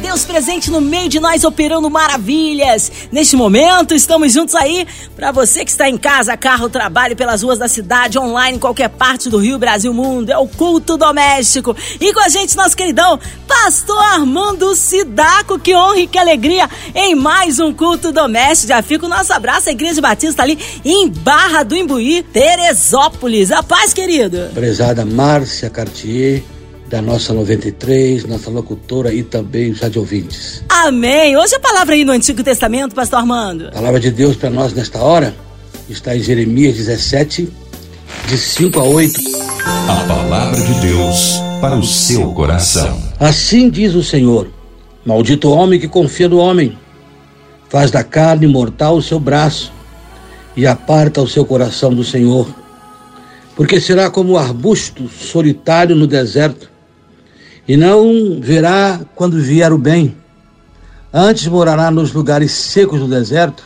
Deus presente no meio de nós operando maravilhas. Neste momento, estamos juntos aí para você que está em casa, carro, trabalho pelas ruas da cidade, online, em qualquer parte do Rio, Brasil, mundo. É o culto doméstico. E com a gente, nosso queridão, Pastor Armando Sidaco. Que honra e que alegria em mais um culto doméstico. Já fica o nosso abraço à Igreja Batista ali em Barra do Imbuí, Teresópolis. A paz, querido. Prezada Márcia Cartier da nossa 93, nossa locutora e também os ouvintes. Amém. Hoje a palavra aí no Antigo Testamento, pastor Armando. A palavra de Deus para nós nesta hora está em Jeremias 17, de 5 a 8. A palavra de Deus para o seu coração. Assim diz o Senhor: Maldito homem que confia no homem, faz da carne mortal o seu braço e aparta o seu coração do Senhor. Porque será como o arbusto solitário no deserto, e não verá quando vier o bem. Antes morará nos lugares secos do deserto,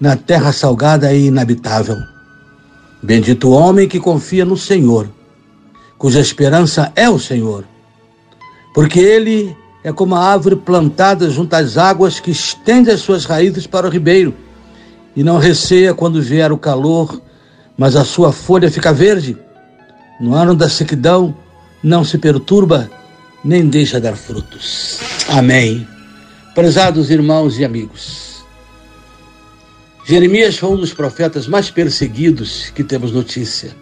na terra salgada e inabitável. Bendito o homem que confia no Senhor, cuja esperança é o Senhor. Porque ele é como a árvore plantada junto às águas que estende as suas raízes para o ribeiro e não receia quando vier o calor, mas a sua folha fica verde. No ano da sequidão, não se perturba nem deixa dar frutos. Amém. Prezados irmãos e amigos, Jeremias foi um dos profetas mais perseguidos que temos notícia.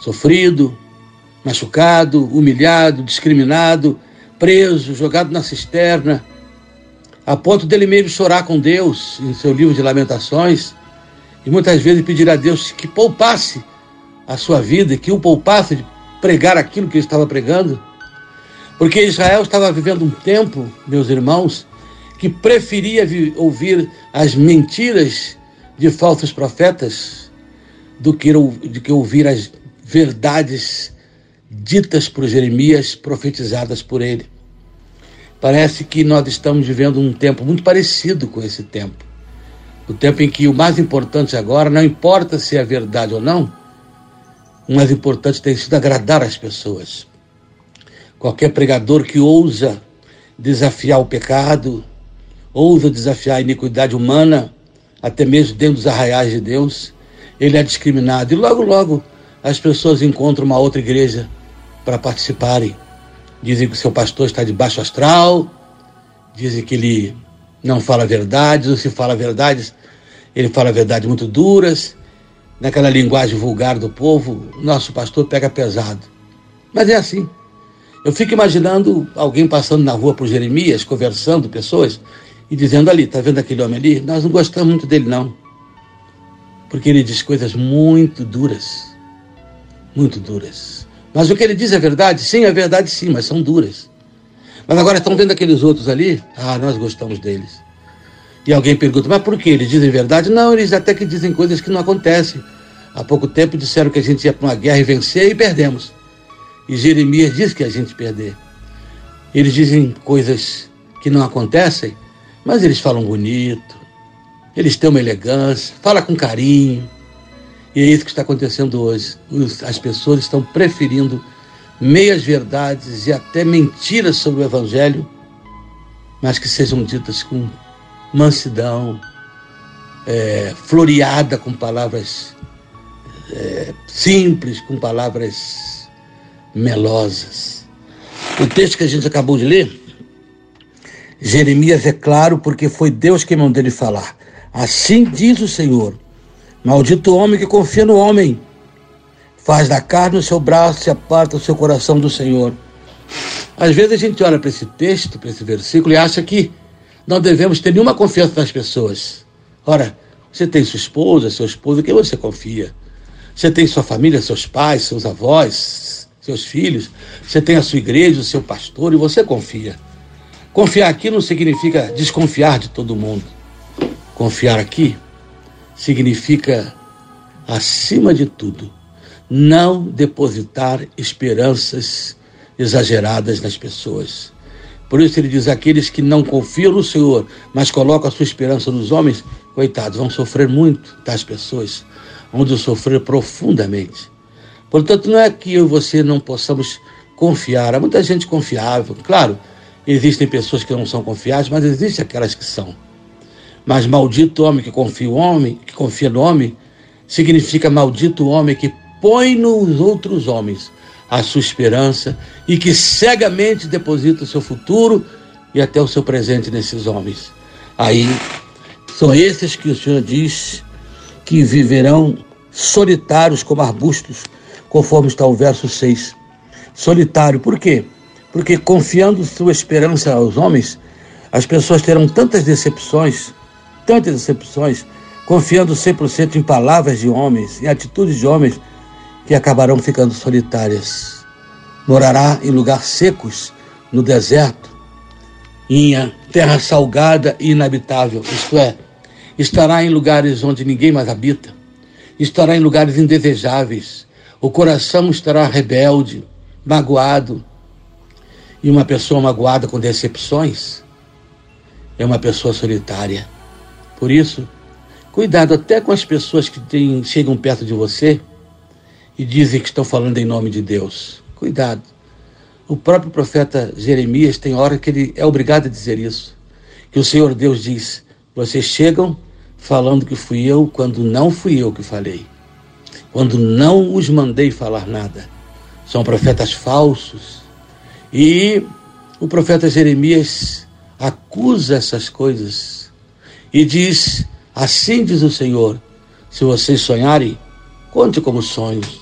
Sofrido, machucado, humilhado, discriminado, preso, jogado na cisterna, a ponto dele mesmo chorar com Deus em seu livro de Lamentações e muitas vezes pedir a Deus que poupasse a sua vida, que o poupasse de pregar aquilo que ele estava pregando. Porque Israel estava vivendo um tempo, meus irmãos, que preferia ouvir as mentiras de falsos profetas do que, do que ouvir as verdades ditas por Jeremias, profetizadas por ele. Parece que nós estamos vivendo um tempo muito parecido com esse tempo. O tempo em que o mais importante agora, não importa se é verdade ou não, o mais importante tem sido agradar as pessoas. Qualquer pregador que ousa desafiar o pecado, ousa desafiar a iniquidade humana, até mesmo dentro dos arraiais de Deus, ele é discriminado. E logo, logo, as pessoas encontram uma outra igreja para participarem. Dizem que o seu pastor está de baixo astral, dizem que ele não fala verdades, ou se fala verdades, ele fala verdades muito duras. Naquela linguagem vulgar do povo, nosso pastor pega pesado. Mas é assim. Eu fico imaginando alguém passando na rua por Jeremias, conversando, pessoas, e dizendo ali, tá vendo aquele homem ali? Nós não gostamos muito dele, não. Porque ele diz coisas muito duras. Muito duras. Mas o que ele diz é verdade? Sim, é verdade sim, mas são duras. Mas agora estão vendo aqueles outros ali? Ah, nós gostamos deles. E alguém pergunta, mas por que? Eles dizem verdade? Não, eles até que dizem coisas que não acontecem. Há pouco tempo disseram que a gente ia para uma guerra e vencer e perdemos. E Jeremias diz que a gente perder. Eles dizem coisas que não acontecem, mas eles falam bonito, eles têm uma elegância, fala com carinho. E é isso que está acontecendo hoje. As pessoas estão preferindo meias verdades e até mentiras sobre o Evangelho, mas que sejam ditas com mansidão, é, floreada com palavras é, simples, com palavras melosas. O texto que a gente acabou de ler, Jeremias é claro porque foi Deus quem mandou ele falar. Assim diz o Senhor: Maldito o homem que confia no homem, faz da carne o seu braço e aparta o seu coração do Senhor. Às vezes a gente olha para esse texto, para esse versículo e acha que não devemos ter nenhuma confiança nas pessoas. Ora, você tem sua esposa, seu esposo, quem você confia? Você tem sua família, seus pais, seus avós, seus filhos, você tem a sua igreja, o seu pastor e você confia. Confiar aqui não significa desconfiar de todo mundo. Confiar aqui significa, acima de tudo, não depositar esperanças exageradas nas pessoas. Por isso ele diz: aqueles que não confiam no Senhor, mas colocam a sua esperança nos homens, coitados, vão sofrer muito, tais pessoas, vão sofrer profundamente. Portanto, não é que eu e você não possamos confiar. Há muita gente confiável. Claro, existem pessoas que não são confiáveis, mas existem aquelas que são. Mas maldito homem que confia, homem, que confia no homem, significa maldito homem que põe nos outros homens a sua esperança e que cegamente deposita o seu futuro e até o seu presente nesses homens. Aí são esses que o Senhor diz que viverão solitários como arbustos, conforme está o verso 6. Solitário, por quê? Porque confiando sua esperança aos homens, as pessoas terão tantas decepções, tantas decepções, confiando 100% em palavras de homens, em atitudes de homens, que acabarão ficando solitárias. Morará em lugares secos, no deserto, em terra salgada e inabitável, isto é, estará em lugares onde ninguém mais habita, estará em lugares indesejáveis, o coração estará rebelde, magoado. E uma pessoa magoada com decepções é uma pessoa solitária. Por isso, cuidado até com as pessoas que tem, chegam perto de você e dizem que estão falando em nome de Deus. Cuidado. O próprio profeta Jeremias tem hora que ele é obrigado a dizer isso. Que o Senhor Deus diz: Vocês chegam falando que fui eu quando não fui eu que falei. Quando não os mandei falar nada. São profetas falsos. E o profeta Jeremias acusa essas coisas e diz: Assim diz o Senhor: se vocês sonharem, conte como sonhos.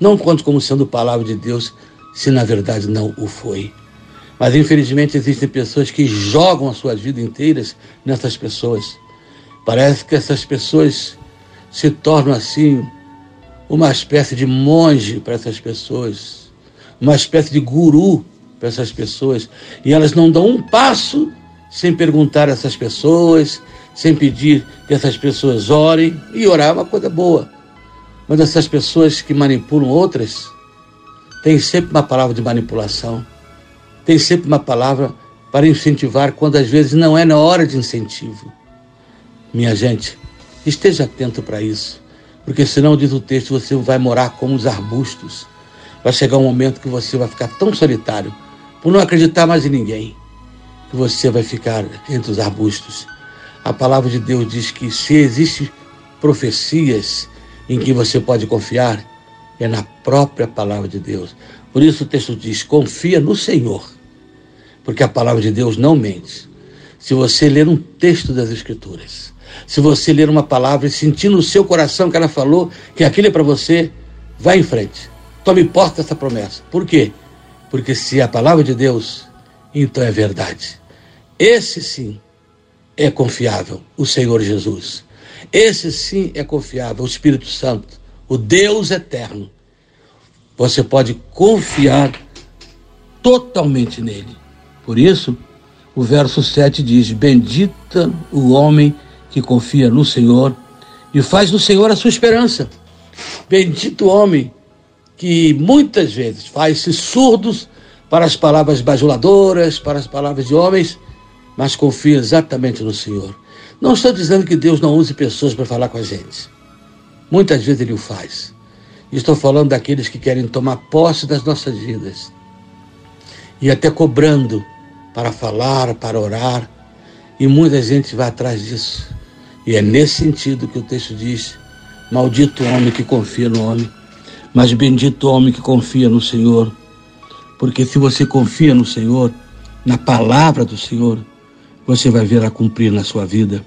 Não conte como sendo palavra de Deus, se na verdade não o foi. Mas infelizmente existem pessoas que jogam as suas vidas inteiras nessas pessoas. Parece que essas pessoas se tornam assim uma espécie de monge para essas pessoas, uma espécie de guru para essas pessoas, e elas não dão um passo sem perguntar a essas pessoas, sem pedir que essas pessoas orem, e orar é uma coisa boa. Mas essas pessoas que manipulam outras têm sempre uma palavra de manipulação, tem sempre uma palavra para incentivar quando às vezes não é na hora de incentivo. Minha gente, esteja atento para isso, porque senão, diz o texto, você vai morar como os arbustos. Vai chegar um momento que você vai ficar tão solitário, por não acreditar mais em ninguém, que você vai ficar entre os arbustos. A palavra de Deus diz que se existem profecias em que você pode confiar é na própria palavra de Deus. Por isso o texto diz: confia no Senhor, porque a palavra de Deus não mente. Se você ler um texto das Escrituras, se você ler uma palavra e sentir no seu coração que ela falou que aquilo é para você, vá em frente. Tome posse dessa promessa. Por quê? Porque se é a palavra de Deus, então é verdade. Esse sim é confiável, o Senhor Jesus. Esse sim é confiável, o Espírito Santo, o Deus eterno. Você pode confiar totalmente nele. Por isso, o verso 7 diz: Bendita o homem que confia no Senhor e faz no Senhor a sua esperança. Bendito homem que muitas vezes faz-se surdos para as palavras bajuladoras, para as palavras de homens, mas confia exatamente no Senhor. Não estou dizendo que Deus não use pessoas para falar com a gente. Muitas vezes Ele o faz. Estou falando daqueles que querem tomar posse das nossas vidas e até cobrando para falar, para orar, e muita gente vai atrás disso. E é nesse sentido que o texto diz: Maldito o homem que confia no homem, mas bendito o homem que confia no Senhor. Porque se você confia no Senhor, na palavra do Senhor, você vai ver a cumprir na sua vida.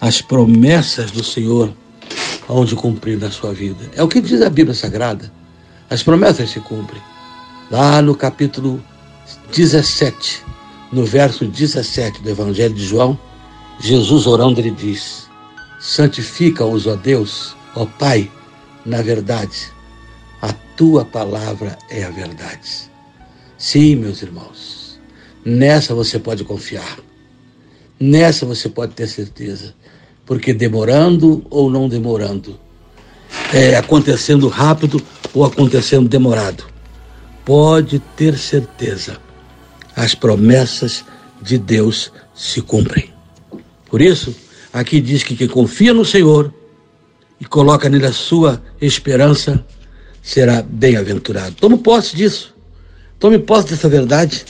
As promessas do Senhor onde cumprir na sua vida. É o que diz a Bíblia Sagrada. As promessas se cumprem. Lá no capítulo 17, no verso 17 do Evangelho de João, Jesus orando, ele diz: Santifica-os, ó Deus, ó Pai, na verdade. A tua palavra é a verdade. Sim, meus irmãos, nessa você pode confiar. Nessa você pode ter certeza, porque demorando ou não demorando, é, acontecendo rápido ou acontecendo demorado, pode ter certeza, as promessas de Deus se cumprem. Por isso, aqui diz que quem confia no Senhor e coloca nele a sua esperança será bem-aventurado. Tome posse disso. Tome posse dessa verdade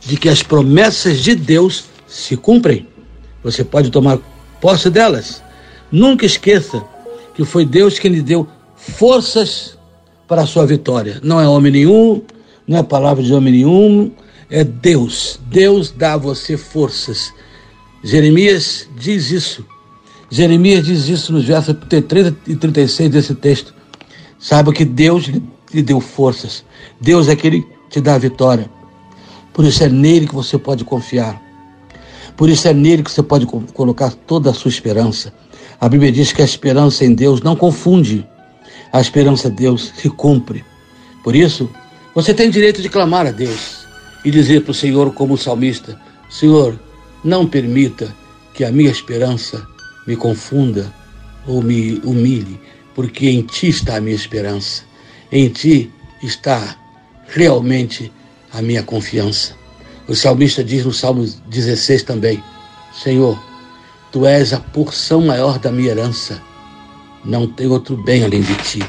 de que as promessas de Deus se cumprem. Você pode tomar posse delas. Nunca esqueça que foi Deus quem lhe deu forças para a sua vitória. Não é homem nenhum, não é palavra de homem nenhum, é Deus. Deus dá a você forças. Jeremias diz isso. Jeremias diz isso nos versos 33 e 36 desse texto. Saiba que Deus lhe deu forças. Deus é aquele que te dá a vitória. Por isso é nele que você pode confiar. Por isso é nele que você pode colocar toda a sua esperança. A Bíblia diz que a esperança em Deus não confunde. A esperança em Deus se cumpre. Por isso, você tem direito de clamar a Deus e dizer para o Senhor, como salmista: Senhor, não permita que a minha esperança me confunda ou me humilhe, porque em Ti está a minha esperança. Em Ti está realmente a minha confiança. O salmista diz no Salmo 16 também: Senhor, tu és a porção maior da minha herança. Não tem outro bem além de ti.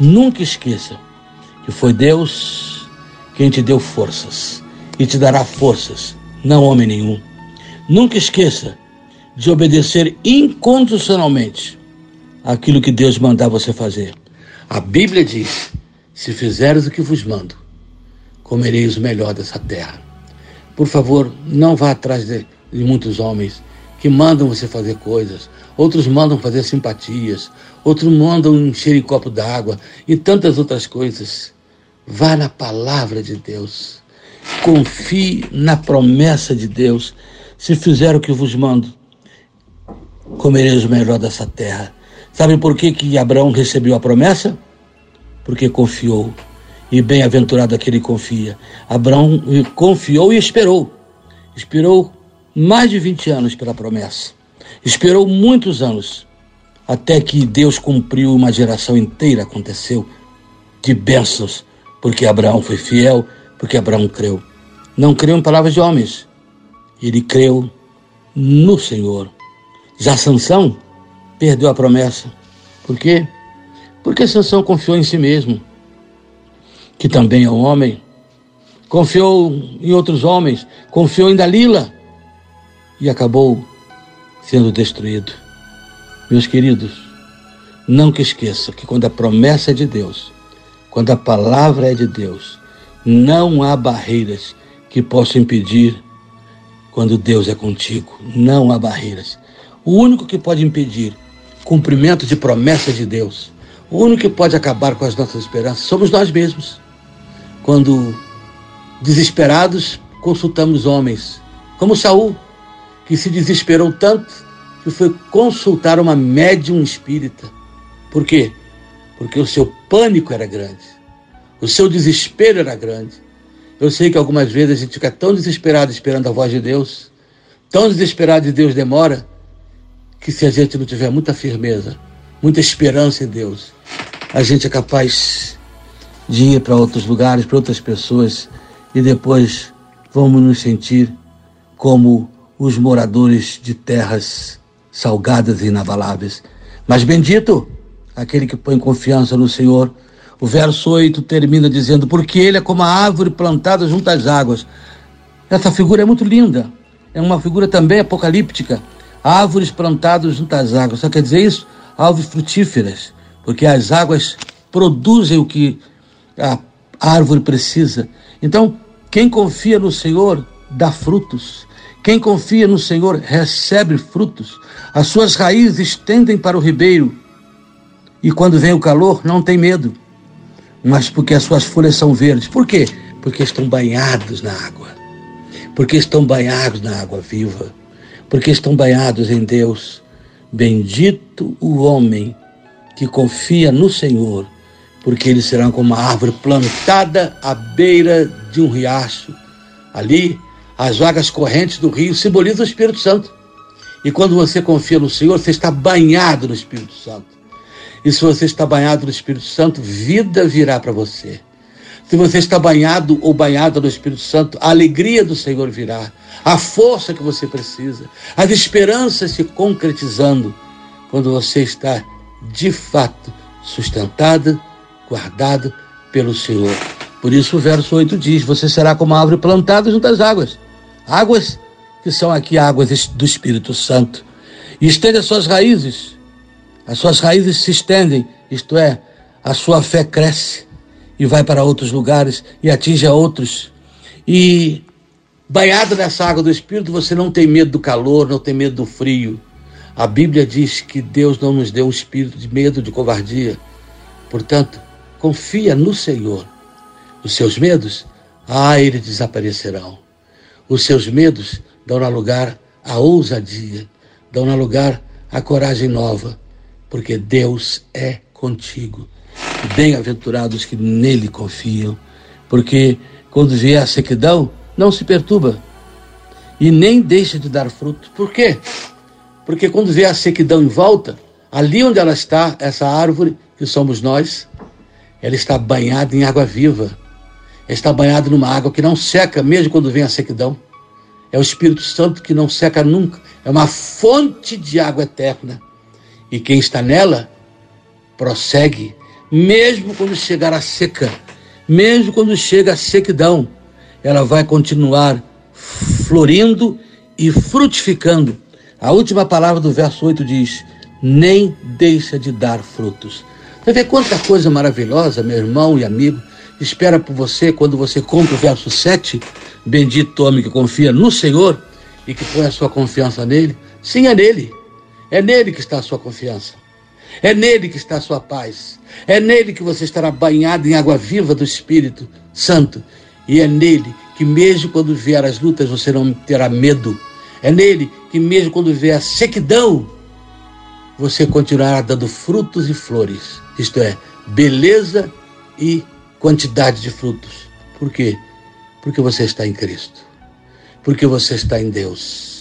Nunca esqueça que foi Deus quem te deu forças e te dará forças, não homem nenhum. Nunca esqueça de obedecer incondicionalmente aquilo que Deus mandar você fazer. A Bíblia diz: se fizeres o que vos mando, comereis o melhor dessa terra. Por favor, não vá atrás de, de muitos homens que mandam você fazer coisas, outros mandam fazer simpatias, outros mandam encher em copo d'água e tantas outras coisas. Vá na palavra de Deus. Confie na promessa de Deus. Se fizer o que vos mando, comereis o melhor dessa terra. Sabe por que, que Abraão recebeu a promessa? Porque confiou e bem-aventurado aquele que confia. Abraão confiou e esperou. Esperou mais de 20 anos pela promessa. Esperou muitos anos até que Deus cumpriu uma geração inteira aconteceu de bênçãos, porque Abraão foi fiel, porque Abraão creu. Não creu em palavras de homens. Ele creu no Senhor. Já Sansão perdeu a promessa. Por quê? Porque Sansão confiou em si mesmo que também é um homem, confiou em outros homens, confiou em Dalila e acabou sendo destruído. Meus queridos, nunca esqueça que quando a promessa é de Deus, quando a palavra é de Deus, não há barreiras que possam impedir quando Deus é contigo. Não há barreiras. O único que pode impedir cumprimento de promessa de Deus, o único que pode acabar com as nossas esperanças somos nós mesmos quando desesperados consultamos homens, como Saul, que se desesperou tanto que foi consultar uma médium espírita. Por quê? Porque o seu pânico era grande, o seu desespero era grande. Eu sei que algumas vezes a gente fica tão desesperado esperando a voz de Deus, tão desesperado e Deus demora, que se a gente não tiver muita firmeza, muita esperança em Deus, a gente é capaz de ir para outros lugares, para outras pessoas, e depois vamos nos sentir como os moradores de terras salgadas e inabaláveis. Mas bendito aquele que põe confiança no Senhor. O verso 8 termina dizendo: Porque ele é como a árvore plantada junto às águas. Essa figura é muito linda. É uma figura também apocalíptica. Árvores plantadas junto às águas. Só quer dizer isso? Árvores frutíferas. Porque as águas produzem o que a árvore precisa. Então, quem confia no Senhor dá frutos. Quem confia no Senhor recebe frutos. As suas raízes estendem para o ribeiro. E quando vem o calor, não tem medo. Mas porque as suas folhas são verdes. Por quê? Porque estão banhados na água. Porque estão banhados na água viva. Porque estão banhados em Deus. Bendito o homem que confia no Senhor porque eles serão como uma árvore plantada à beira de um riacho. Ali, as vagas correntes do rio simbolizam o Espírito Santo. E quando você confia no Senhor, você está banhado no Espírito Santo. E se você está banhado no Espírito Santo, vida virá para você. Se você está banhado ou banhada no Espírito Santo, a alegria do Senhor virá, a força que você precisa, as esperanças se concretizando quando você está de fato sustentado, guardado pelo Senhor. Por isso o verso 8 diz: Você será como árvore plantada junto às águas, águas que são aqui águas do Espírito Santo, e estende as suas raízes. As suas raízes se estendem, isto é, a sua fé cresce e vai para outros lugares e atinge a outros. E banhado nessa água do Espírito, você não tem medo do calor, não tem medo do frio. A Bíblia diz que Deus não nos deu um espírito de medo, de covardia. Portanto, confia no Senhor. Os seus medos, ah, eles desaparecerão. Os seus medos dão lugar à ousadia, dão lugar à coragem nova, porque Deus é contigo. Bem-aventurados que nele confiam, porque quando vier a sequidão, não se perturba e nem deixa de dar fruto. Por quê? Porque quando vier a sequidão em volta, ali onde ela está, essa árvore, que somos nós, ela está banhada em água viva. Ela está banhada numa água que não seca, mesmo quando vem a sequidão. É o Espírito Santo que não seca nunca. É uma fonte de água eterna. E quem está nela prossegue mesmo quando chegar a seca, mesmo quando chega a sequidão, ela vai continuar florindo e frutificando. A última palavra do verso 8 diz: nem deixa de dar frutos. Você vê quanta coisa maravilhosa, meu irmão e amigo, espera por você quando você compra o verso 7. Bendito homem que confia no Senhor e que põe a sua confiança nele. Sim, é nele. É nele que está a sua confiança. É nele que está a sua paz. É nele que você estará banhado em água viva do Espírito Santo. E é nele que, mesmo quando vier as lutas, você não terá medo. É nele que, mesmo quando vier a sequidão, você continuará dando frutos e flores. Isto é, beleza e quantidade de frutos. Por quê? Porque você está em Cristo. Porque você está em Deus.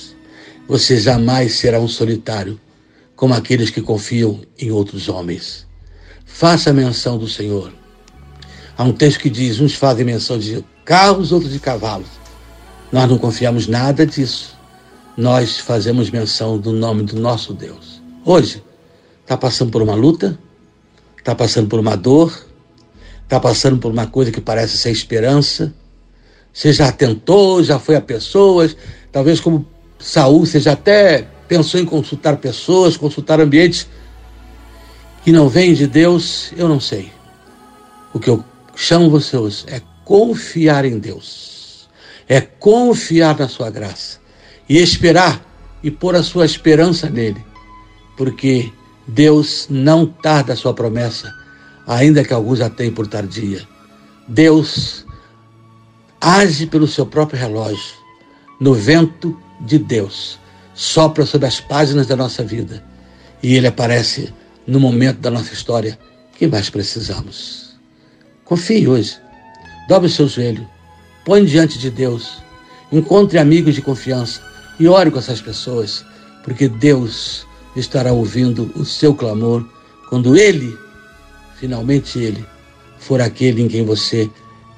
Você jamais será um solitário como aqueles que confiam em outros homens. Faça menção do Senhor. Há um texto que diz: uns fazem menção de carros, outros de cavalos. Nós não confiamos nada disso. Nós fazemos menção do nome do nosso Deus. Hoje, está passando por uma luta, está passando por uma dor, está passando por uma coisa que parece ser esperança. Você já tentou, já foi a pessoas, talvez como Saul, você já até pensou em consultar pessoas, consultar ambientes que não vêm de Deus, eu não sei. O que eu chamo vocês é confiar em Deus, é confiar na sua graça e esperar e pôr a sua esperança nele, porque Deus não tarda a sua promessa, ainda que alguns a tenham por tardia. Deus age pelo seu próprio relógio, no vento de Deus. Sopra sobre as páginas da nossa vida. E ele aparece no momento da nossa história que mais precisamos. Confie hoje, dobre o seu joelho, põe diante de Deus, encontre amigos de confiança. E ore com essas pessoas, porque Deus estará ouvindo o seu clamor quando Ele, finalmente Ele, for aquele em quem você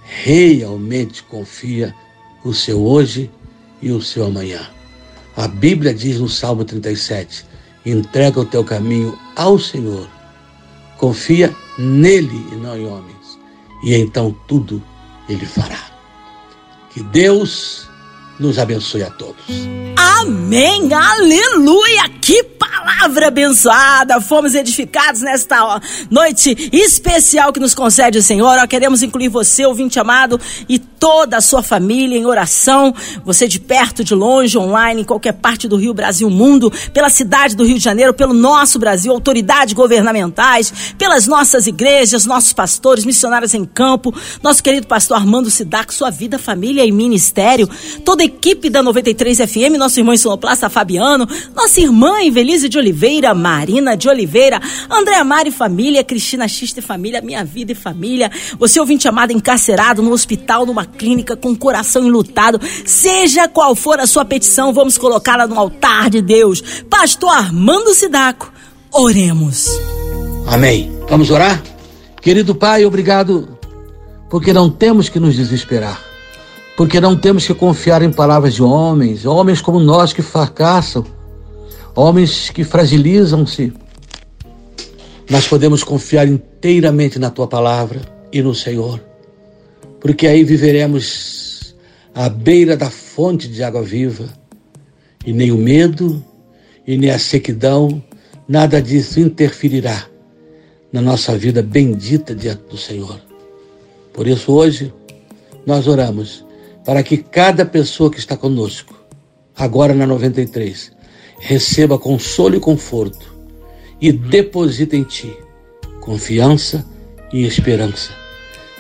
realmente confia o seu hoje e o seu amanhã. A Bíblia diz no Salmo 37: entrega o teu caminho ao Senhor, confia nele e não em homens, e então tudo ele fará. Que Deus nos abençoe a todos. Amém, aleluia, que palavra abençoada. Fomos edificados nesta noite especial que nos concede o Senhor. Ó, queremos incluir você, ouvinte amado, e toda a sua família em oração. Você de perto, de longe, online, em qualquer parte do Rio, Brasil, mundo, pela cidade do Rio de Janeiro, pelo nosso Brasil, autoridades governamentais, pelas nossas igrejas, nossos pastores, missionários em campo, nosso querido pastor Armando Sidac, sua vida, família e ministério, toda a equipe da 93 FM, nosso irmão Sonoplasta Fabiano, nossa irmã Evelise de Oliveira, Marina de Oliveira, André Amari Família, Cristina Xista e Família, Minha Vida e Família, você ouvinte amado encarcerado no hospital, numa clínica com o coração enlutado, seja qual for a sua petição, vamos colocá-la no altar de Deus. Pastor Armando Sidaco, oremos. Amém. Vamos orar? Querido Pai, obrigado porque não temos que nos desesperar, porque não temos que confiar em palavras de homens, homens como nós que fracassam, homens que fragilizam-se. Nós podemos confiar inteiramente na tua palavra e no Senhor, porque aí viveremos à beira da fonte de água viva, e nem o medo e nem a sequidão, nada disso interferirá na nossa vida bendita diante do Senhor. Por isso, hoje, nós oramos para que cada pessoa que está conosco, agora na 93, receba consolo e conforto e deposita em Ti confiança e esperança.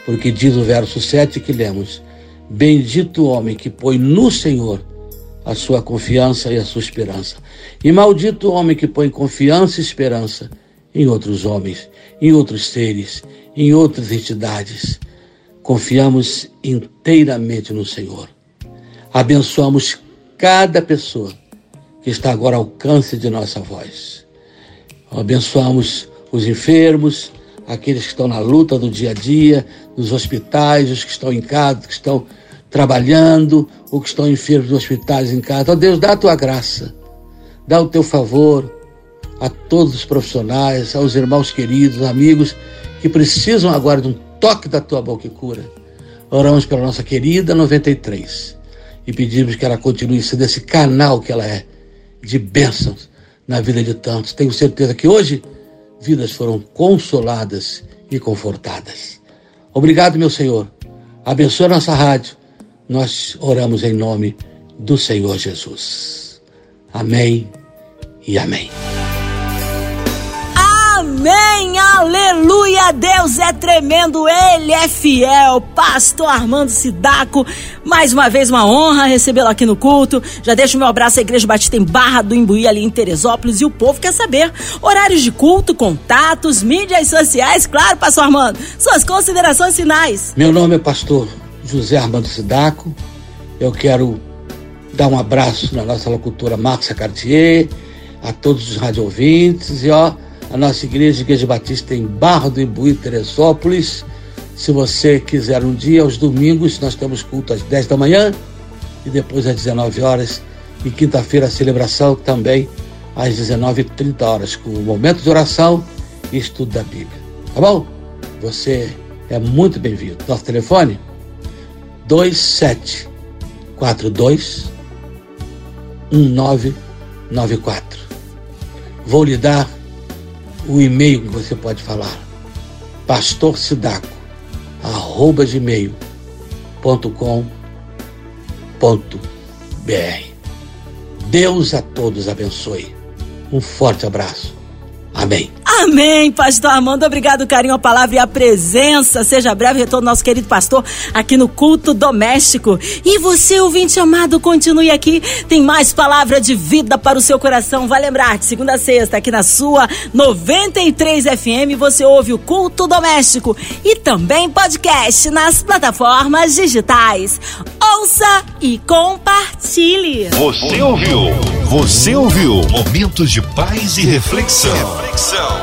Porque diz o verso 7 que lemos: Bendito o homem que põe no Senhor a sua confiança e a sua esperança. E maldito o homem que põe confiança e esperança em outros homens, em outros seres, em outras entidades. Confiamos inteiramente no Senhor. Abençoamos cada pessoa que está agora ao alcance de nossa voz. Abençoamos os enfermos, aqueles que estão na luta do dia a dia, nos hospitais, os que estão em casa, que estão trabalhando, ou que estão enfermos nos hospitais em casa. Ó Deus, dá a tua graça, dá o teu favor a todos os profissionais, aos irmãos queridos, amigos que precisam agora de um toque da tua boca e cura. Oramos pela nossa querida 93 e pedimos que ela continue sendo esse canal que ela é, de bênçãos na vida de tantos. Tenho certeza que hoje vidas foram consoladas e confortadas. Obrigado, meu Senhor. Abençoa nossa rádio nós oramos em nome do Senhor Jesus. Amém e amém. Amém, aleluia, Deus é tremendo, Ele é fiel. Pastor Armando Sidaco, mais uma vez uma honra recebê-lo aqui no culto. Já deixo meu abraço à Igreja Batista em Barra do Imbuí, ali em Teresópolis. E o povo quer saber horários de culto, contatos, mídias sociais, claro, Pastor Armando, suas considerações finais. Meu nome é Pastor José Armando Sidaco. Eu quero dar um abraço na nossa locutora Márcia Cartier, a todos os rádio ouvintes e ó, a nossa igreja, Igreja Batista em Barra do Imbuí, Teresópolis. Se você quiser um dia, aos domingos, nós temos culto às 10 da manhã e depois às 19 horas. E quinta-feira a celebração também às 19h30 horas, com o momento de oração e estudo da Bíblia. Tá bom? Você é muito bem-vindo. Nosso telefone 2742 1994. Vou lhe dar o e-mail que você pode falar. Pastor Sidaco, arroba gmail.com.br. Deus a todos abençoe. Um forte abraço. Amém. Amém, pastor Armando. Obrigado, carinho, a palavra e a presença. Seja breve retorno nosso querido pastor aqui no culto doméstico. E você, ouvinte amado, continue aqui. Tem mais palavra de vida para o seu coração. Vai lembrar, de segunda a sexta, aqui na sua 93 FM, você ouve o culto doméstico e também podcast nas plataformas digitais. Ouça e compartilhe. Você ouviu? Você ouviu? Momentos de paz e reflexão. reflexão.